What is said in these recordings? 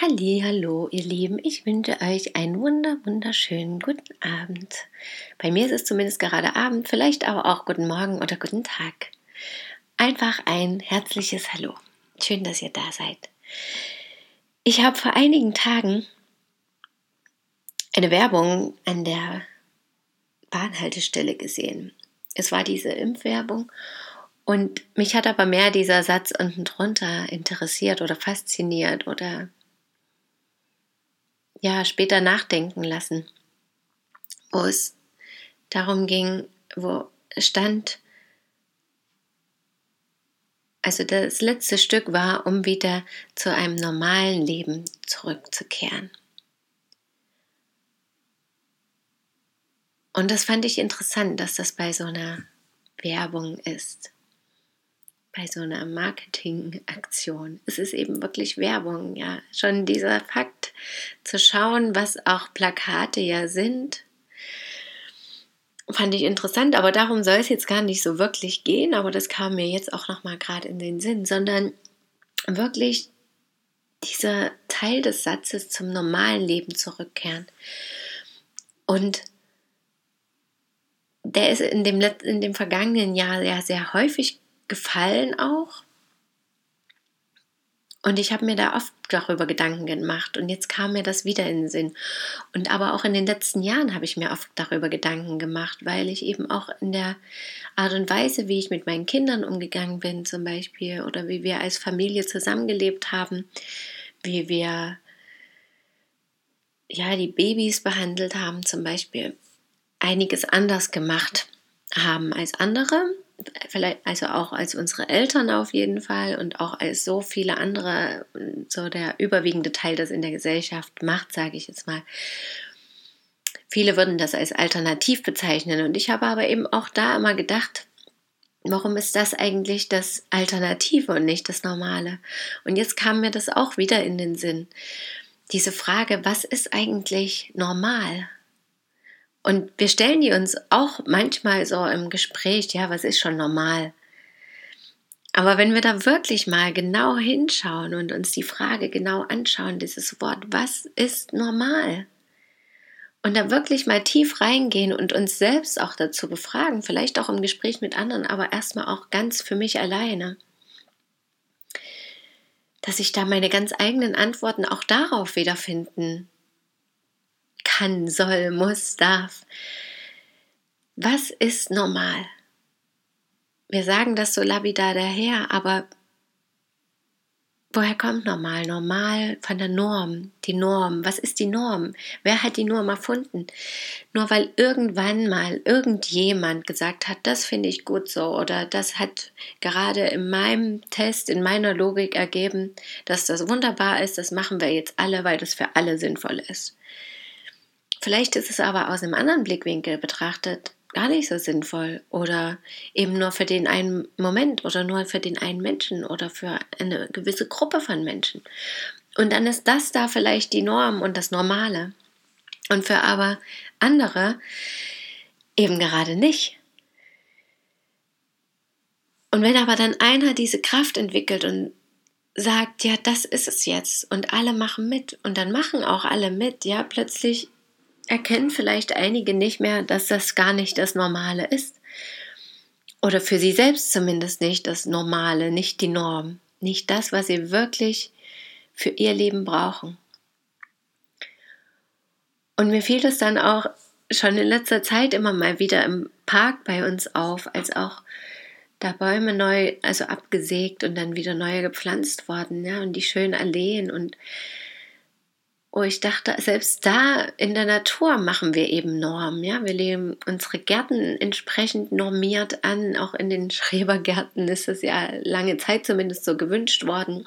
Halli, hallo, ihr Lieben. Ich wünsche euch einen wunder, wunderschönen guten Abend. Bei mir ist es zumindest gerade Abend, vielleicht aber auch guten Morgen oder guten Tag. Einfach ein herzliches Hallo. Schön, dass ihr da seid. Ich habe vor einigen Tagen eine Werbung an der Bahnhaltestelle gesehen. Es war diese Impfwerbung und mich hat aber mehr dieser Satz unten drunter interessiert oder fasziniert oder ja später nachdenken lassen, wo es darum ging, wo stand, also das letzte Stück war, um wieder zu einem normalen Leben zurückzukehren. Und das fand ich interessant, dass das bei so einer Werbung ist bei so einer Marketingaktion. Es ist eben wirklich Werbung, ja. Schon dieser Fakt zu schauen, was auch Plakate ja sind, fand ich interessant, aber darum soll es jetzt gar nicht so wirklich gehen, aber das kam mir jetzt auch noch mal gerade in den Sinn, sondern wirklich dieser Teil des Satzes zum normalen Leben zurückkehren. Und der ist in dem, in dem vergangenen Jahr ja sehr häufig gefallen auch. Und ich habe mir da oft darüber Gedanken gemacht und jetzt kam mir das wieder in den Sinn. Und aber auch in den letzten Jahren habe ich mir oft darüber Gedanken gemacht, weil ich eben auch in der Art und Weise, wie ich mit meinen Kindern umgegangen bin zum Beispiel oder wie wir als Familie zusammengelebt haben, wie wir ja die Babys behandelt haben zum Beispiel, einiges anders gemacht haben als andere vielleicht, also auch als unsere Eltern auf jeden Fall und auch als so viele andere, so der überwiegende Teil das in der Gesellschaft macht, sage ich jetzt mal. Viele würden das als alternativ bezeichnen und ich habe aber eben auch da immer gedacht, warum ist das eigentlich das Alternative und nicht das Normale? Und jetzt kam mir das auch wieder in den Sinn. Diese Frage, was ist eigentlich normal? Und wir stellen die uns auch manchmal so im Gespräch, ja, was ist schon normal? Aber wenn wir da wirklich mal genau hinschauen und uns die Frage genau anschauen, dieses Wort, was ist normal? Und da wirklich mal tief reingehen und uns selbst auch dazu befragen, vielleicht auch im Gespräch mit anderen, aber erstmal auch ganz für mich alleine. Dass ich da meine ganz eigenen Antworten auch darauf wiederfinden kann, soll, muss, darf. Was ist normal? Wir sagen das so labidar daher, aber woher kommt normal? Normal von der Norm. Die Norm. Was ist die Norm? Wer hat die Norm erfunden? Nur weil irgendwann mal irgendjemand gesagt hat, das finde ich gut so oder das hat gerade in meinem Test, in meiner Logik ergeben, dass das wunderbar ist, das machen wir jetzt alle, weil das für alle sinnvoll ist. Vielleicht ist es aber aus einem anderen Blickwinkel betrachtet gar nicht so sinnvoll oder eben nur für den einen Moment oder nur für den einen Menschen oder für eine gewisse Gruppe von Menschen. Und dann ist das da vielleicht die Norm und das Normale. Und für aber andere eben gerade nicht. Und wenn aber dann einer diese Kraft entwickelt und sagt, ja, das ist es jetzt und alle machen mit und dann machen auch alle mit, ja, plötzlich erkennen vielleicht einige nicht mehr, dass das gar nicht das Normale ist. Oder für sie selbst zumindest nicht das Normale, nicht die Norm, nicht das, was sie wirklich für ihr Leben brauchen. Und mir fiel es dann auch schon in letzter Zeit immer mal wieder im Park bei uns auf, als auch da Bäume neu, also abgesägt und dann wieder neue gepflanzt worden, ja, und die schönen Alleen und Oh, ich dachte, selbst da in der Natur machen wir eben Normen. Ja, wir leben unsere Gärten entsprechend normiert an. Auch in den Schrebergärten ist es ja lange Zeit zumindest so gewünscht worden.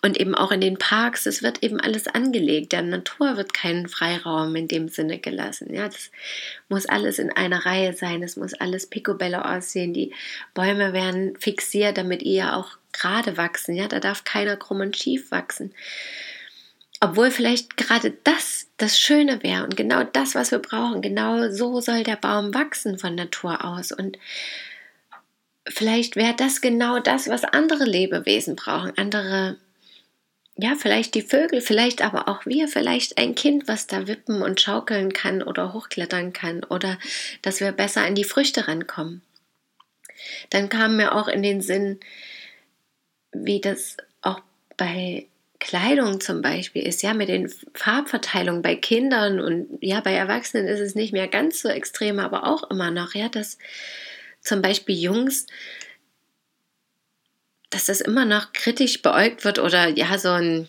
Und eben auch in den Parks, es wird eben alles angelegt. Der Natur wird keinen Freiraum in dem Sinne gelassen. Ja, das muss alles in einer Reihe sein. Es muss alles picobello aussehen. Die Bäume werden fixiert, damit ihr auch gerade wachsen. Ja, da darf keiner krumm und schief wachsen. Obwohl vielleicht gerade das das Schöne wäre und genau das, was wir brauchen. Genau so soll der Baum wachsen von Natur aus. Und vielleicht wäre das genau das, was andere Lebewesen brauchen. Andere, ja, vielleicht die Vögel, vielleicht aber auch wir, vielleicht ein Kind, was da wippen und schaukeln kann oder hochklettern kann oder dass wir besser an die Früchte rankommen. Dann kam mir auch in den Sinn, wie das auch bei Kleidung zum Beispiel ist, ja, mit den Farbverteilungen bei Kindern und ja, bei Erwachsenen ist es nicht mehr ganz so extrem, aber auch immer noch, ja, dass zum Beispiel Jungs, dass das immer noch kritisch beäugt wird oder ja, so ein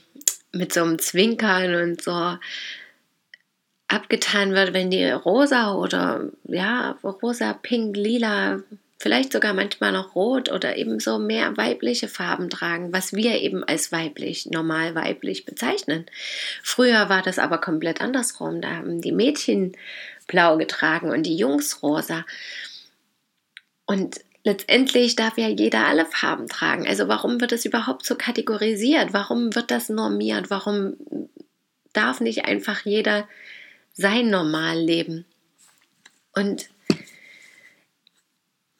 mit so einem Zwinkern und so abgetan wird, wenn die rosa oder ja, rosa, pink, lila, vielleicht sogar manchmal noch rot oder eben so mehr weibliche Farben tragen, was wir eben als weiblich, normal weiblich bezeichnen. Früher war das aber komplett andersrum. Da haben die Mädchen blau getragen und die Jungs rosa. Und letztendlich darf ja jeder alle Farben tragen. Also warum wird das überhaupt so kategorisiert? Warum wird das normiert? Warum darf nicht einfach jeder sein Normal leben? Und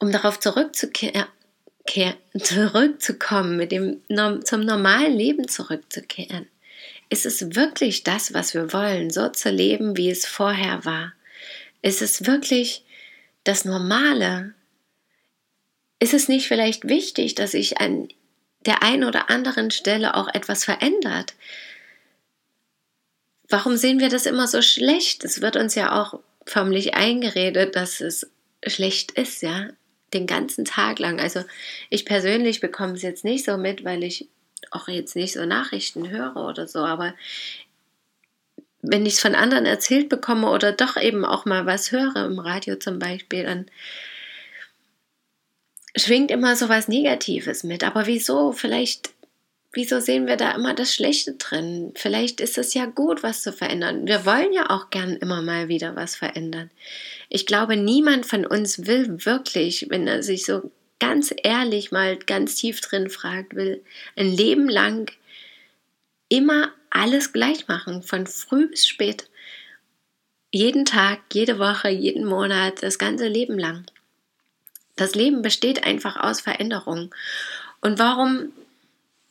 um darauf zurückzukommen, mit dem zum normalen Leben zurückzukehren, ist es wirklich das, was wir wollen, so zu leben, wie es vorher war? Ist es wirklich das Normale, ist es nicht vielleicht wichtig, dass sich an der einen oder anderen Stelle auch etwas verändert? Warum sehen wir das immer so schlecht? Es wird uns ja auch förmlich eingeredet, dass es schlecht ist, ja, den ganzen Tag lang. Also ich persönlich bekomme es jetzt nicht so mit, weil ich auch jetzt nicht so Nachrichten höre oder so, aber wenn ich es von anderen erzählt bekomme oder doch eben auch mal was höre im Radio zum Beispiel, dann schwingt immer so was Negatives mit. Aber wieso? Vielleicht, wieso sehen wir da immer das Schlechte drin? Vielleicht ist es ja gut, was zu verändern. Wir wollen ja auch gern immer mal wieder was verändern. Ich glaube, niemand von uns will wirklich, wenn er sich so ganz ehrlich mal ganz tief drin fragt, will ein Leben lang immer alles gleich machen, von früh bis spät. Jeden Tag, jede Woche, jeden Monat, das ganze Leben lang. Das Leben besteht einfach aus Veränderungen. Und warum?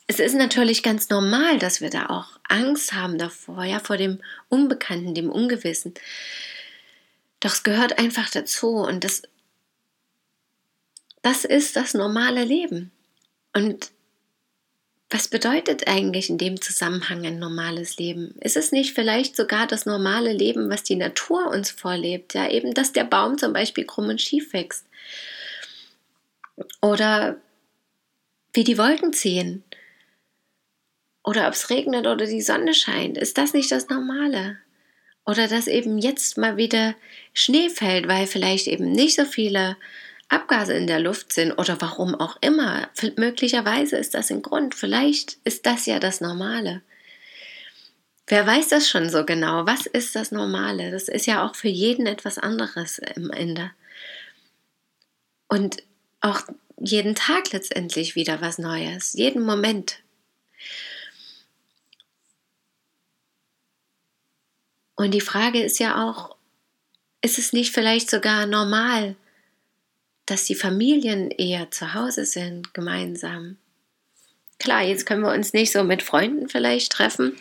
Es ist natürlich ganz normal, dass wir da auch Angst haben davor, ja, vor dem Unbekannten, dem Ungewissen. Doch es gehört einfach dazu und das, das ist das normale Leben. Und was bedeutet eigentlich in dem Zusammenhang ein normales Leben? Ist es nicht vielleicht sogar das normale Leben, was die Natur uns vorlebt? Ja, eben, dass der Baum zum Beispiel krumm und schief wächst oder wie die Wolken ziehen. Oder ob es regnet oder die Sonne scheint. Ist das nicht das Normale? Oder dass eben jetzt mal wieder Schnee fällt, weil vielleicht eben nicht so viele Abgase in der Luft sind oder warum auch immer. Möglicherweise ist das ein Grund. Vielleicht ist das ja das Normale. Wer weiß das schon so genau? Was ist das Normale? Das ist ja auch für jeden etwas anderes im Ende. Und auch jeden Tag letztendlich wieder was Neues, jeden Moment. Und die Frage ist ja auch, ist es nicht vielleicht sogar normal, dass die Familien eher zu Hause sind, gemeinsam? Klar, jetzt können wir uns nicht so mit Freunden vielleicht treffen.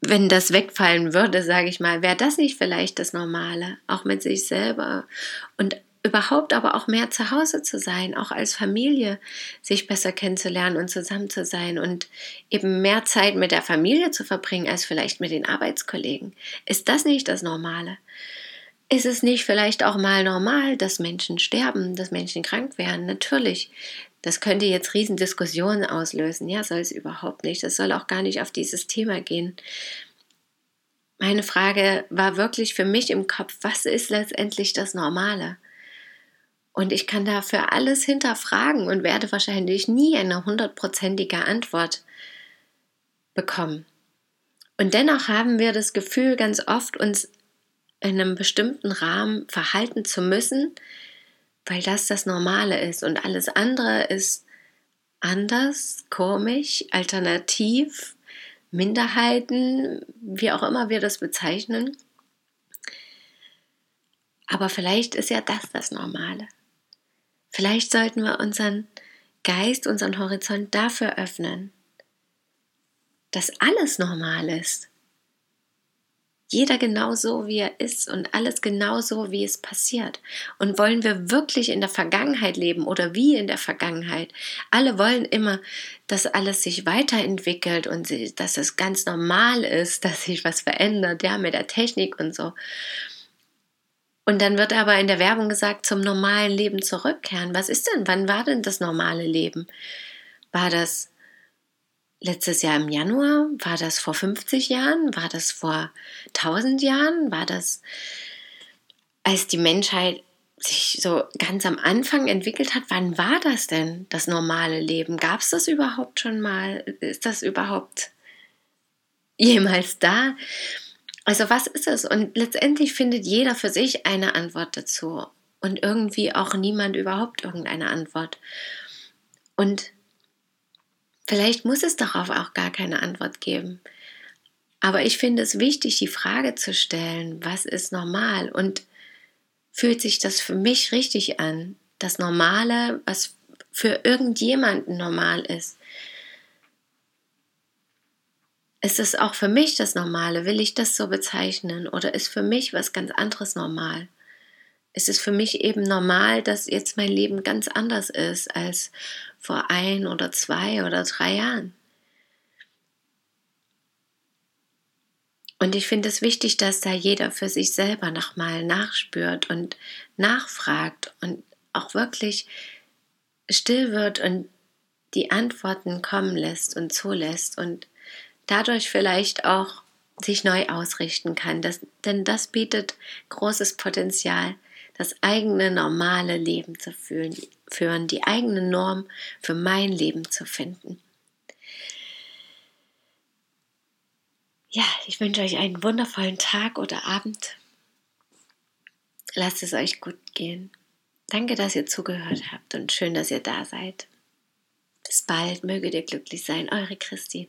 Wenn das wegfallen würde, sage ich mal, wäre das nicht vielleicht das Normale, auch mit sich selber und überhaupt aber auch mehr zu Hause zu sein, auch als Familie sich besser kennenzulernen und zusammen zu sein und eben mehr Zeit mit der Familie zu verbringen als vielleicht mit den Arbeitskollegen. Ist das nicht das Normale? Ist es nicht vielleicht auch mal normal, dass Menschen sterben, dass Menschen krank werden? Natürlich. Das könnte jetzt Riesendiskussionen auslösen. Ja, soll es überhaupt nicht. Das soll auch gar nicht auf dieses Thema gehen. Meine Frage war wirklich für mich im Kopf, was ist letztendlich das Normale? Und ich kann dafür alles hinterfragen und werde wahrscheinlich nie eine hundertprozentige Antwort bekommen. Und dennoch haben wir das Gefühl, ganz oft uns in einem bestimmten Rahmen verhalten zu müssen, weil das das Normale ist und alles andere ist anders, komisch, alternativ, Minderheiten, wie auch immer wir das bezeichnen. Aber vielleicht ist ja das das Normale. Vielleicht sollten wir unseren Geist, unseren Horizont dafür öffnen, dass alles normal ist. Jeder genau so, wie er ist und alles genau so, wie es passiert. Und wollen wir wirklich in der Vergangenheit leben oder wie in der Vergangenheit? Alle wollen immer, dass alles sich weiterentwickelt und dass es ganz normal ist, dass sich was verändert, ja, mit der Technik und so. Und dann wird aber in der Werbung gesagt, zum normalen Leben zurückkehren. Was ist denn? Wann war denn das normale Leben? War das letztes Jahr im Januar? War das vor 50 Jahren? War das vor 1000 Jahren? War das, als die Menschheit sich so ganz am Anfang entwickelt hat? Wann war das denn, das normale Leben? Gab es das überhaupt schon mal? Ist das überhaupt jemals da? Also was ist es? Und letztendlich findet jeder für sich eine Antwort dazu und irgendwie auch niemand überhaupt irgendeine Antwort. Und vielleicht muss es darauf auch gar keine Antwort geben. Aber ich finde es wichtig, die Frage zu stellen, was ist normal und fühlt sich das für mich richtig an? Das Normale, was für irgendjemanden normal ist. Ist es auch für mich das Normale? Will ich das so bezeichnen? Oder ist für mich was ganz anderes normal? Ist es für mich eben normal, dass jetzt mein Leben ganz anders ist als vor ein oder zwei oder drei Jahren? Und ich finde es wichtig, dass da jeder für sich selber nochmal nachspürt und nachfragt und auch wirklich still wird und die Antworten kommen lässt und zulässt und dadurch vielleicht auch sich neu ausrichten kann. Das, denn das bietet großes Potenzial, das eigene normale Leben zu fühlen, führen, die eigene Norm für mein Leben zu finden. Ja, ich wünsche euch einen wundervollen Tag oder Abend. Lasst es euch gut gehen. Danke, dass ihr zugehört habt und schön, dass ihr da seid. Bis bald, möget ihr glücklich sein, eure Christine.